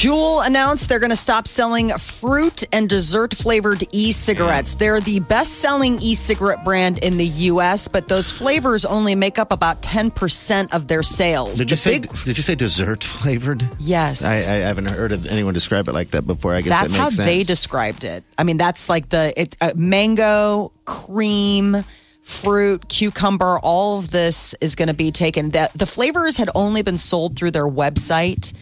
Juul announced they're going to stop selling fruit and dessert flavored e cigarettes. They're the best selling e cigarette brand in the U.S., but those flavors only make up about 10% of their sales. Did you say? big- Did you say dessert flavored? Yes. I, I haven't heard of anyone describe it like that before. I guess That's that how makes they described it. I mean, that's like the it, uh, mango, cream, fruit, cucumber. All of this is going to be taken. The, the flavors had only been sold through their website.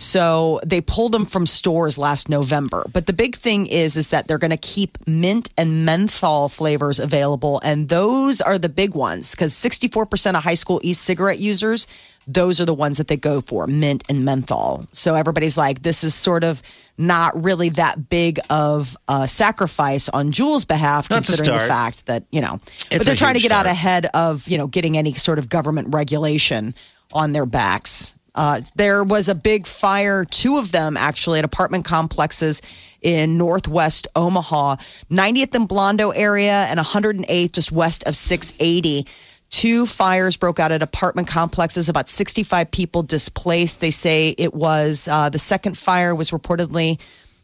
So they pulled them from stores last November. But the big thing is, is that they're going to keep mint and menthol flavors available, and those are the big ones because 64% of high school e-cigarette users, those are the ones that they go for, mint and menthol. So everybody's like, this is sort of not really that big of a sacrifice on Juul's behalf, a considering the fact that you know, but they're trying to get out ahead of you know getting any sort of government regulation on their backs. Uh, there was a big fire, two of them actually, at apartment complexes in northwest Omaha, 90th and Blondo area, and 108th just west of 680. Two fires broke out at apartment complexes, about 65 people displaced. They say it was uh, the second fire was reportedly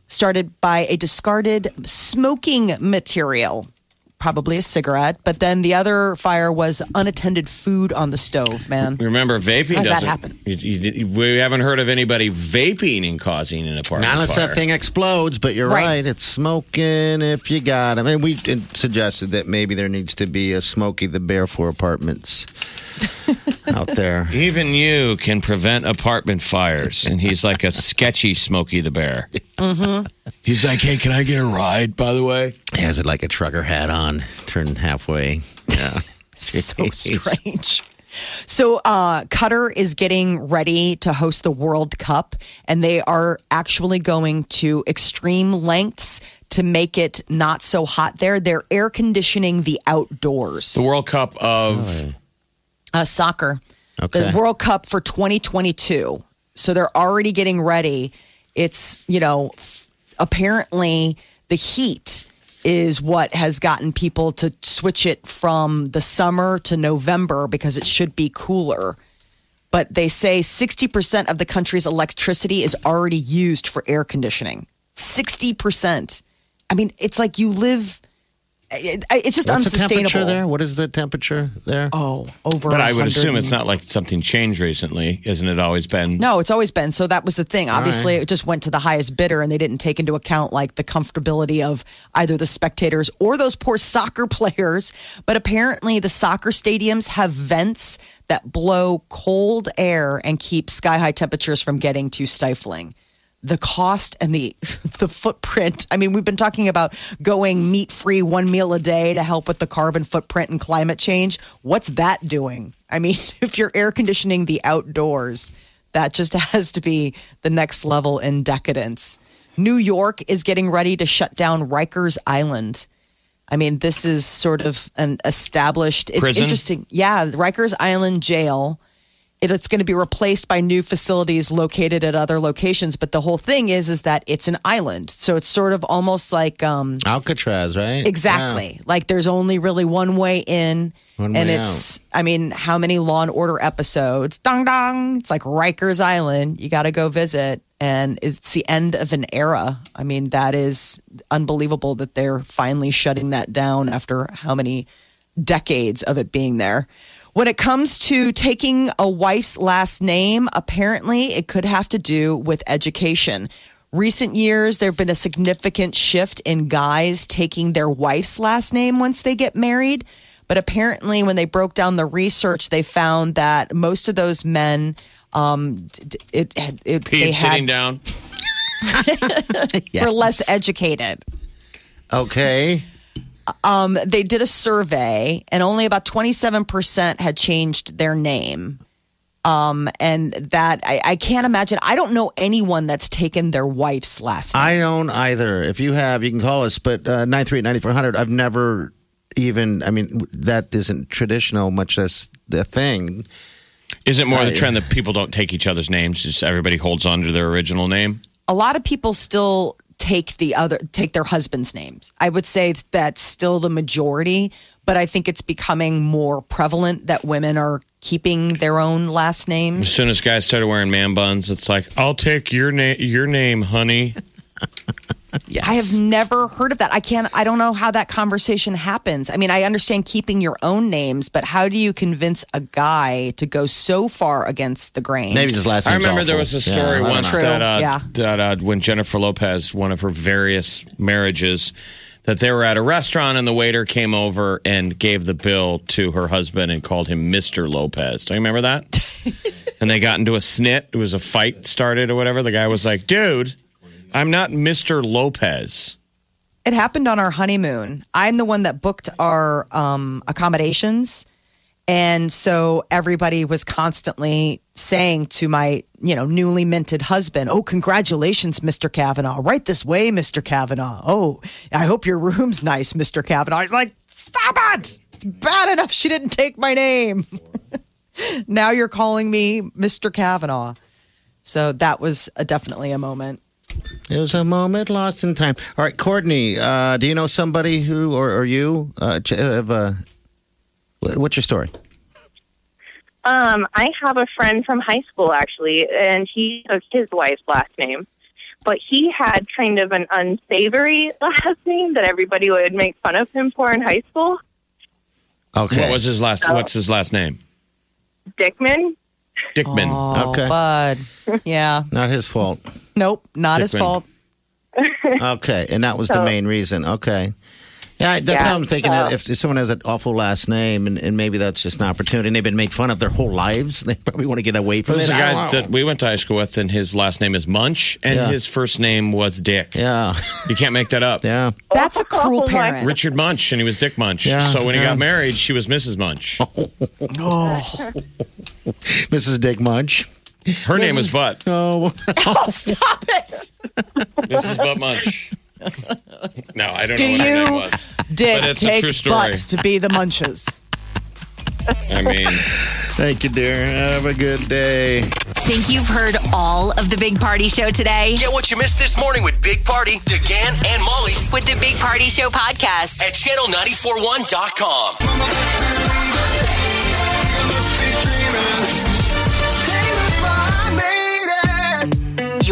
started by a discarded smoking material, probably a cigarette. But then the other fire was unattended food on the stove, man. Remember, vaping How's that doesn't. happen? You, you, we haven't heard of anybody vaping and causing an apartment Not unless fire. that thing explodes, but you're Right. right. It's smoking if you got 'em. I mean, we suggested that maybe there needs to be a Smokey the Bear for apartments out there. Even you can prevent apartment fires, and he's like a sketchy Smokey the Bear. Mm-hmm. He's like, "Hey, can I get a ride?" By the way, He has it like a trucker hat on, turned halfway. Yeah. so strange. So, uh, Qatar is getting ready to host the World Cup, and they are actually going to extreme lengths to make it not so hot there. They're air conditioning the outdoors. the World Cup of uh, soccer, Okay. the World Cup for 2022. So they're already getting ready. It's, you know, f- apparently the heat is what has gotten people to switch it from the summer to November because it should be cooler. But they say 60% of the country's electricity is already used for air conditioning. 60%. I mean, it's like you live, it, it's just What's the unsustainable. temperature there? What is the temperature there? Oh, over. But I would assume it's not like something changed recently, isn't it? Always been. No, it's always been. So that was the thing. Obviously, right. it just went to the highest bidder and they didn't take into account like the comfortability of either the spectators or those poor soccer players. But apparently, the soccer stadiums have vents that blow cold air and keep sky high temperatures from getting too stifling. The cost and the the footprint. I mean, we've been talking about going meat free one meal a day to help with the carbon footprint and climate change. What's that doing? I mean, if you're air conditioning the outdoors, that just has to be the next level in decadence. New York is getting ready to shut down Rikers Island. I mean, this is sort of an established. It's Prison? interesting. Yeah, Rikers Island Jail. It, it's going to be replaced by new facilities located at other locations. But the whole thing is, is that it's an island, so it's sort of almost like um, Alcatraz, right? Exactly. Like there's only really one way in. One and way it's, I mean, how many Law and Order episodes? Dong dong. It's like Rikers Island. You got to go visit. And it's the end of an era. I mean, that is unbelievable that they're finally shutting that down after how many decades of it being there. When it comes to taking a wife's last name, apparently it could have to do with education. Recent years, there have been a significant shift in guys taking their wife's last name once they get married. But apparently, when they broke down the research, they found that most of those men, um, it, it, it Pete they sitting had, down. were less educated. Okay. Um, they did a survey, and only about 27% had changed their name. Um, and that I, I can't imagine. I don't know anyone that's taken their wife's last name. I don't either. If you have, you can call us. But uh, nine three eight ninety four hundred. I've never even. I mean, that isn't traditional, much less the thing. Is it more the I- trend that people don't take each other's names? Just everybody holds on to their original name? a lot of people still take the other take their husband's names. I would say that's still the majority, but I think it's becoming more prevalent that women are keeping their own last names. As soon as guys started wearing man buns, it's like, I'll take your name, your name, honey. I have never heard of that. I can't I don't know how that conversation happens. I mean, I understand keeping your own names, but how do you convince a guy to go so far against the grain? Maybe his last I name's remember there was a story don't once that, uh, yeah. that uh, when Jennifer Lopez, one of her various marriages, that they were at a restaurant and the waiter came over and gave the bill to her husband and called him Mr. Lopez. Do you remember that? and they got into a snit. It was a fight started or whatever. The guy was like, dude, I'm not Mr. Lopez. It happened on our honeymoon. I'm the one that booked our um, accommodations. And so everybody was constantly saying to my, you know, newly minted husband, Oh, congratulations, Mr. Kavanaugh. Right this way, Mr. Kavanaugh. Oh, I hope your room's nice, Mr. Kavanaugh. He's like, Stop it. It's bad enough she didn't take my name. now you're calling me Mr. Kavanaugh. So that was a, definitely a moment. It was a moment lost in time. All right, Courtney, uh, do you know somebody who, or, or you, uh, have, uh, wh- what's your story? Um, I have a friend from high school actually, and he took his wife's last name. But he had kind of an unsavory last name that everybody would make fun of him for in high school. Okay. What was his last? What's his last name? Dickman. Dickman. Oh, Okay. bud. Yeah. Not his fault. Nope. Not his Dickman. fault. Okay, and that was the So- main reason. Okay. Yeah, that's Yeah, how I'm thinking. so- that if, if someone has an awful last name, and, and maybe that's just an opportunity, and they've been made fun of their whole lives, they probably want to get away from it. There's it. a I guy don't know. that we went to high school with, and his last name is Munch, and Yeah. his first name was Dick. yeah, You can't make that up. yeah. That's a cruel Oh, my- parent. Richard Munch, and he was Dick Munch. Yeah, so when he yeah. got married, she was Mrs. Munch. Oh. Mrs. Dick Munch. Her name is Butt. Oh, Oh, stop it. Mrs. Butt Munch. No, I don't Do know what her name you, was. Dick, But it's a take true story. butts to be the munches? I mean, thank you, dear. Have a good day. Think you've heard all of the Big Party Show today? Get what you missed this morning with Big Party, DeGan, and Molly With the Big Party Show podcast. at channel941.com.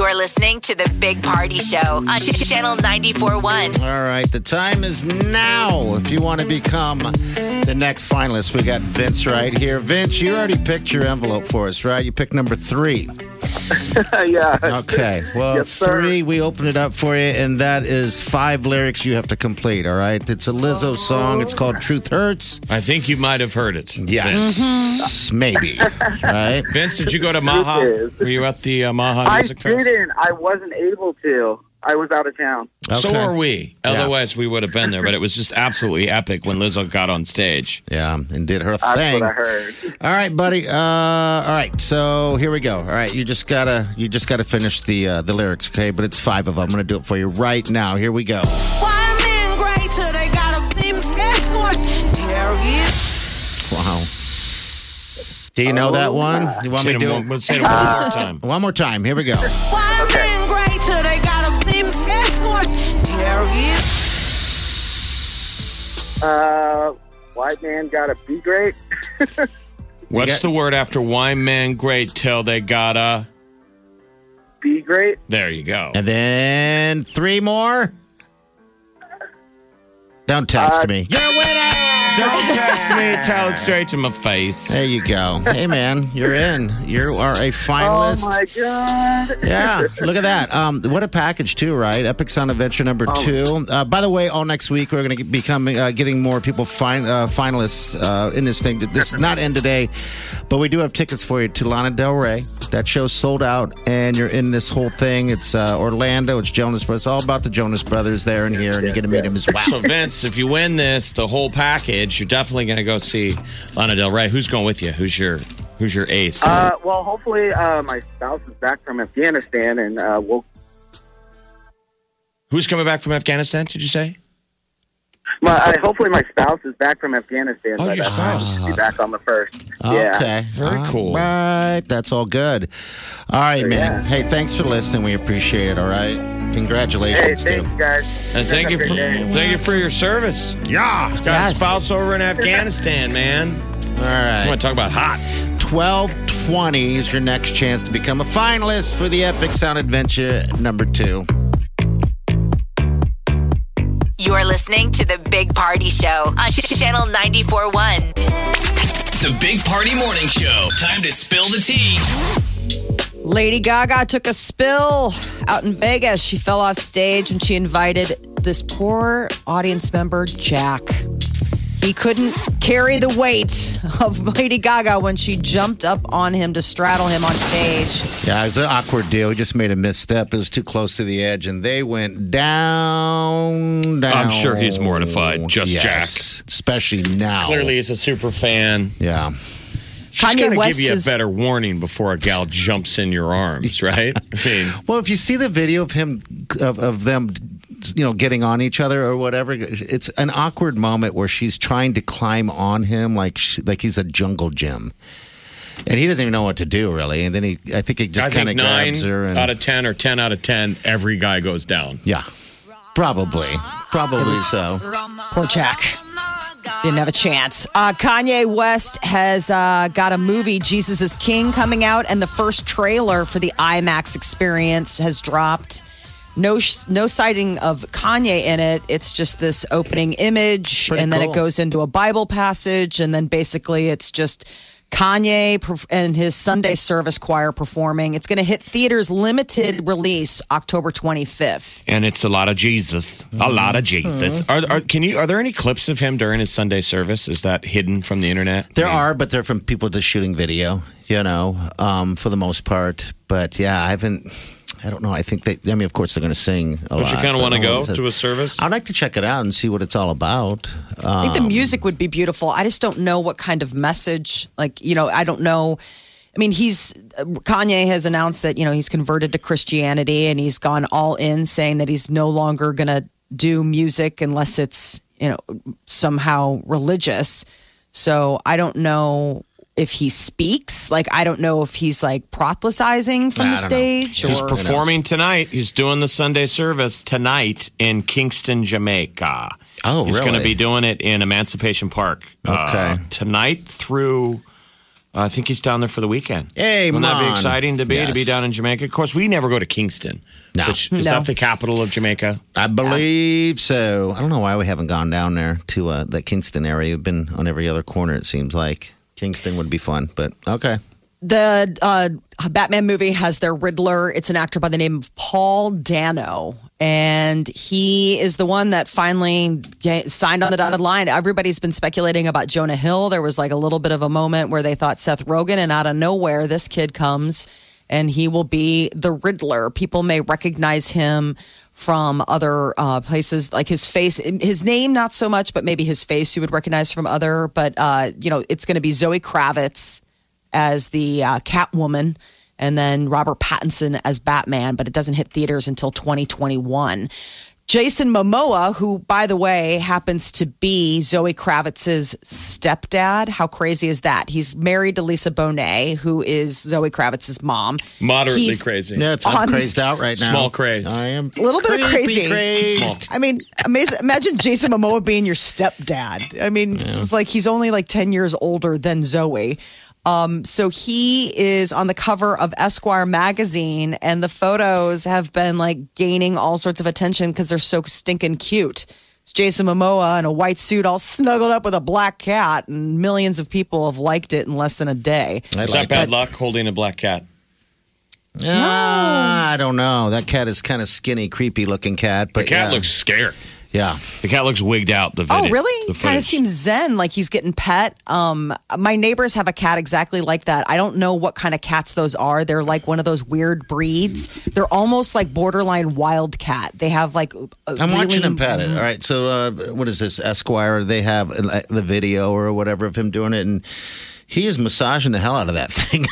You're listening to the Big Party Show on Channel 94.1. All right, the time is now. If you want to become the next finalist, we got Vince right here. Vince, you already picked your envelope for us, right? You picked number three. yeah. Okay. Well, Yes, three, we open it up for you, and that is five lyrics you have to complete, all right? It's a Lizzo song. It's called Truth Hurts. I think you might have heard it. Yes. Maybe. Right? Vince, did you go to Maha? Were you at the uh, Maha I Music Fest? I didn't. I wasn't able to. I was out of town. So are we. Otherwise, we would have been there. But it was just absolutely epic when Lizzo got on stage. Yeah, and did her That's thing. what I heard. All right, buddy. Uh, all right, so here we go. All right, you just gotta you just gotta finish the uh, the lyrics, okay? But it's five of them. I'm gonna do it for you right now. Here we go. Wow. Do you know that one? You want me Say to it do one, it? let's say it one more time. One more time. Here we go. Uh, white man got to be great. What's got- the word after white man great till they gotta? Be great. There you go. And then three more. Don't text Uh, me. You're a winner. Don't text me. Tell it straight to my face. There you go. Hey, man, you're in. You are a finalist. Oh my god. Yeah, look at that. Um, what a package too, right? Epic Sound Adventure number Oh. two. Uh, by the way, all next week we're going to be coming, uh, getting more people fin- uh, finalists uh, in this thing. This is not end today, but we do have tickets for you to Lana Del Rey. That show's sold out, and you're in this whole thing. It's uh, Orlando. It's Jonas Brothers. It's all about the Jonas Brothers there and here, and you're going to meet them as well. So Vince, if you win this, the whole package, you're definitely going to go see Lana Del Rey. Who's going with you? Who's your Who's your ace? Uh, well, hopefully uh, my spouse is back from Afghanistan, and uh, we'll. Who's coming back from Afghanistan? Did you say? My, uh, hopefully my spouse is back from Afghanistan. Oh, by your that spouse. She'll Be back on the first. Yeah. Okay. Very All cool. Right. That's all good. All right, man. yeah. Hey, thanks for listening. We appreciate it. All right. Hey, Congratulations, thanks, too. guys. And thank you for day. thank you for your service. Yeah. Got Yes. a spouse over in Afghanistan, man. All right, I right. want to talk about hot. 1220 is your next chance to become a finalist for the Epic Sound Adventure number two. Listening to the Big Party Show on Channel 94.1. The Big Party Morning Show. Time to spill the tea. Lady Gaga took a spill out in Vegas. She fell off stage and she invited this poor audience member, Jack. He couldn't carry the weight of Lady Gaga when she jumped up on him to straddle him on stage. Yeah, it was an awkward deal. He just made a misstep. It was too close to the edge, and they went down, down. I'm sure he's mortified, just Yes, Especially now. Clearly, he's a super fan. Yeah. She's Kanye got to West give you is- a better warning before a gal jumps in your arms, right? I mean, Well, if you see the video of him, of, of them, you know, getting on each other or whatever, it's an awkward moment where she's trying to climb on him like she, like he's a jungle gym. And he doesn't even know what to do, really. And then he, I think he just kind of nine grabs her. And, out of ten or ten out of ten, every guy goes down. yeah, probably. Probably so. Poor Jack. Didn't have a chance. Uh, Kanye West has uh, got a movie, Jesus is King, coming out, and the first trailer for the IMAX experience has dropped. No, no sighting of Kanye in it. It's just this opening image, Pretty and then cool. it goes into a Bible passage, and then basically it's just Kanye and his Sunday service choir performing. It's going to hit theaters limited release October 25th. And it's a lot of Jesus, a lot of Jesus. Are, are can you? Are there any clips of him during his Sunday service? Is that hidden from the internet? There I mean, are, but they're from people just shooting video, you know, um, for the most part. But yeah, I haven't. I don't know. I think they. I mean, of course, they're going to sing. A Don't you kind of want to go to a service? I'd like to check it out and see what it's all about. I think the Um, music would be beautiful. I just don't know what kind of message. Like, you know, I don't know. I mean, he's Kanye has announced that you know he's converted to Christianity and he's gone all in, saying that he's no longer going to do music unless it's you know somehow religious. So I don't know if he speaks. Like, I don't know if he's like proselytizing from I the don't know. stage. He's or, performing tonight. He's doing the Sunday service tonight in Kingston, Jamaica. Oh, He's going to really? be doing it in Emancipation Park uh, Okay. tonight through. uh, I think he's down there for the weekend. Hey, Wouldn't that be man. exciting to be to be Yes. down in Jamaica? Of course, we never go to Kingston. No. Which, is No. that the capital of Jamaica? I believe so. I don't know why we haven't gone down there to uh, the Kingston area. We've been on every other corner. It seems like Kingston would be fun, but okay. The uh, Batman movie has their Riddler. It's an actor by the name of Paul Dano, and he is the one that finally signed on the dotted line. Everybody's been speculating about Jonah Hill. There was like a little bit of a moment where they thought Seth Rogen, and out of nowhere, this kid comes and he will be the Riddler. People may recognize him from other uh, places, like his face, his name, not so much, but maybe his face you would recognize from other. But uh, you know, it's going to be Zoe Kravitz as the uh, Catwoman, and then Robert Pattinson as Batman. But it doesn't hit theaters until 2021. Jason Momoa, who, by the way, happens to be Zoe Kravitz's stepdad. How crazy is that? He's married to Lisa Bonet, who is Zoe Kravitz's mom. Moderately He's- crazy. Yeah, it's I'm On- crazed out right now. Small craze. I am A little bit of crazy. crazed. I mean, amazing. Imagine Jason Momoa being your stepdad. I mean, it's like he's only like 10 years older than Zoe. Um, so he is on the cover of Esquire magazine, and the photos have been like gaining all sorts of attention because they're so stinking cute. It's Jason Momoa in a white suit, all snuggled up with a black cat, and millions of people have liked it in less than a day. I Is like that bad it. luck holding a black cat? Ah, I don't know. That cat is kind of skinny, creepy looking cat. But The cat yeah. looks scared. Yeah. The cat looks wigged out. The video. Oh, really? The Kind of seems zen, like he's getting pet. Um, my neighbors have a cat exactly like that. I don't know what kind of cats those are. They're like one of those weird breeds. They're almost like borderline wild cat. They have like. a I'm really- watching them pet it. All right. So, uh, what is this? Esquire, they have uh, the video or whatever of him doing it. And He is massaging the hell out of that thing.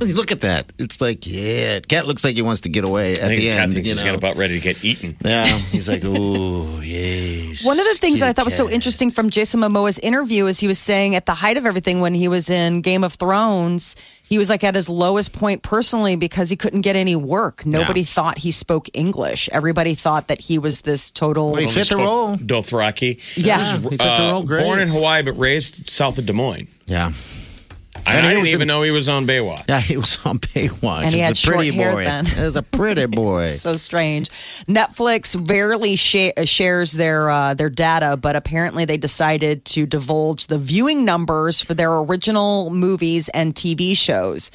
Look at that. It's like, yeah, cat looks like he wants to get away at I think the Cat end. thinks you she's know? got about ready to get eaten. Yeah, he's like, ooh, yes. One of the things that I Kitty thought was so interesting from Jason Momoa's interview is he was saying at the height of everything when he was in Game of Thrones, he was like at his lowest point personally because he couldn't get any work. Nobody thought he spoke English. Everybody thought that he was this total. Well, he fit the role. Dothraki. Yeah. He fit the Uh, role great. born in Hawaii but raised south of Des Moines. Yeah. I, And I didn't even in- know he was on Baywatch. Yeah, he was on Baywatch. And he He had was a pretty short hair boy. then. He was a pretty boy. so strange. Netflix rarely sha- shares their uh, their data, but apparently they decided to divulge the viewing numbers for their original movies and TV shows.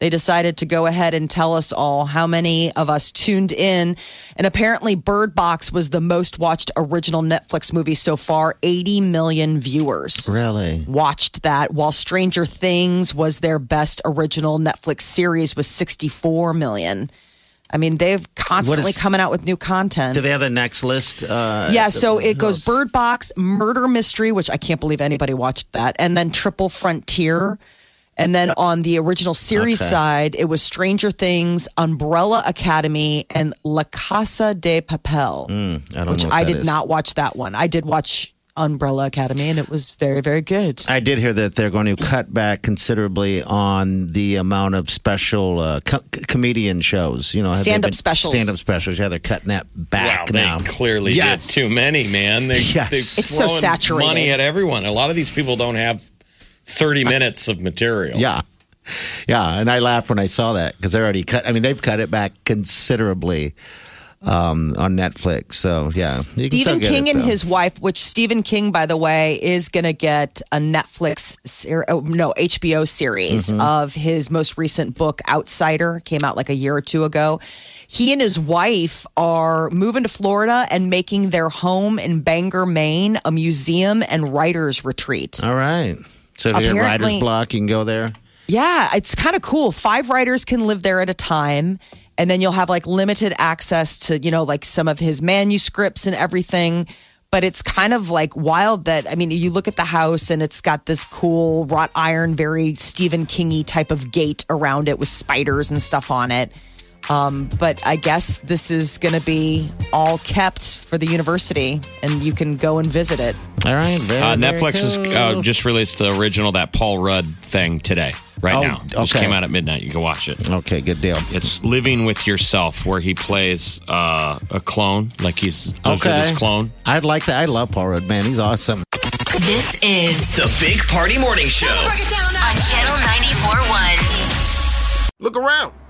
They decided to go ahead and tell us all how many of us tuned in. And apparently, Bird Box was the most watched original Netflix movie so far 80 million viewers really? watched that, while Stranger Things was their best original Netflix series with 64 million. I mean, they've constantly is- coming out with new content. Do they have a next list? Uh, yeah, so it goes? Bird Box, Murder Mystery, which I can't believe anybody watched that, and then Triple Frontier. And then on the original series Okay. side, it was Stranger Things, Umbrella Academy, and La Casa de Papel, I don't which know I did is. not watch that one. I did watch Umbrella Academy, and it was very, very good. I did hear that they're going to cut back considerably on the amount of special uh, co- comedian shows. You know, Stand-up specials. Stand-up specials. Yeah, they're cutting that Wow, back they now. clearly Yes. did too many, man. They, Yes. they It's so throwing saturated. money at everyone. A lot of these people don't have 30 minutes of material. Yeah. Yeah, and I laughed when I saw that because they already cut. I mean, they've cut it back considerably um, on Netflix. So yeah, you can Stephen get King it, and his wife, which Stephen King, by the way, is going to get a Netflix, ser- oh, no, HBO series Mm-hmm. of his most recent book, Outsider, came out like a year or two ago. He and his wife are moving to Florida and making their home in Bangor, Maine, a museum and writers retreat. All right. So if you Apparently- writer's block, you can go there. Yeah, it's kind of cool. Five writers can live there at a time. And then you'll have like limited access to, you know, like some of his manuscripts and everything. But it's kind of like wild that, I mean, you look at the house and it's got this cool wrought iron, very Stephen Kingy type of gate around it with spiders and stuff on it. Um, but I guess this is going to be all kept for the university and you can go and visit it. All right. Very, Uh, very Netflix has cool. uh, just released the original, that Paul Rudd thing today, right Oh, now. It Just came out at midnight. You can watch it. Okay, good deal. It's Living with Yourself, where he plays uh, a clone, like he's Okay. his clone. I'd like that. I love Paul Rudd, man. He's awesome. This is The Big Party Morning Show. on Channel 94.1. Look around.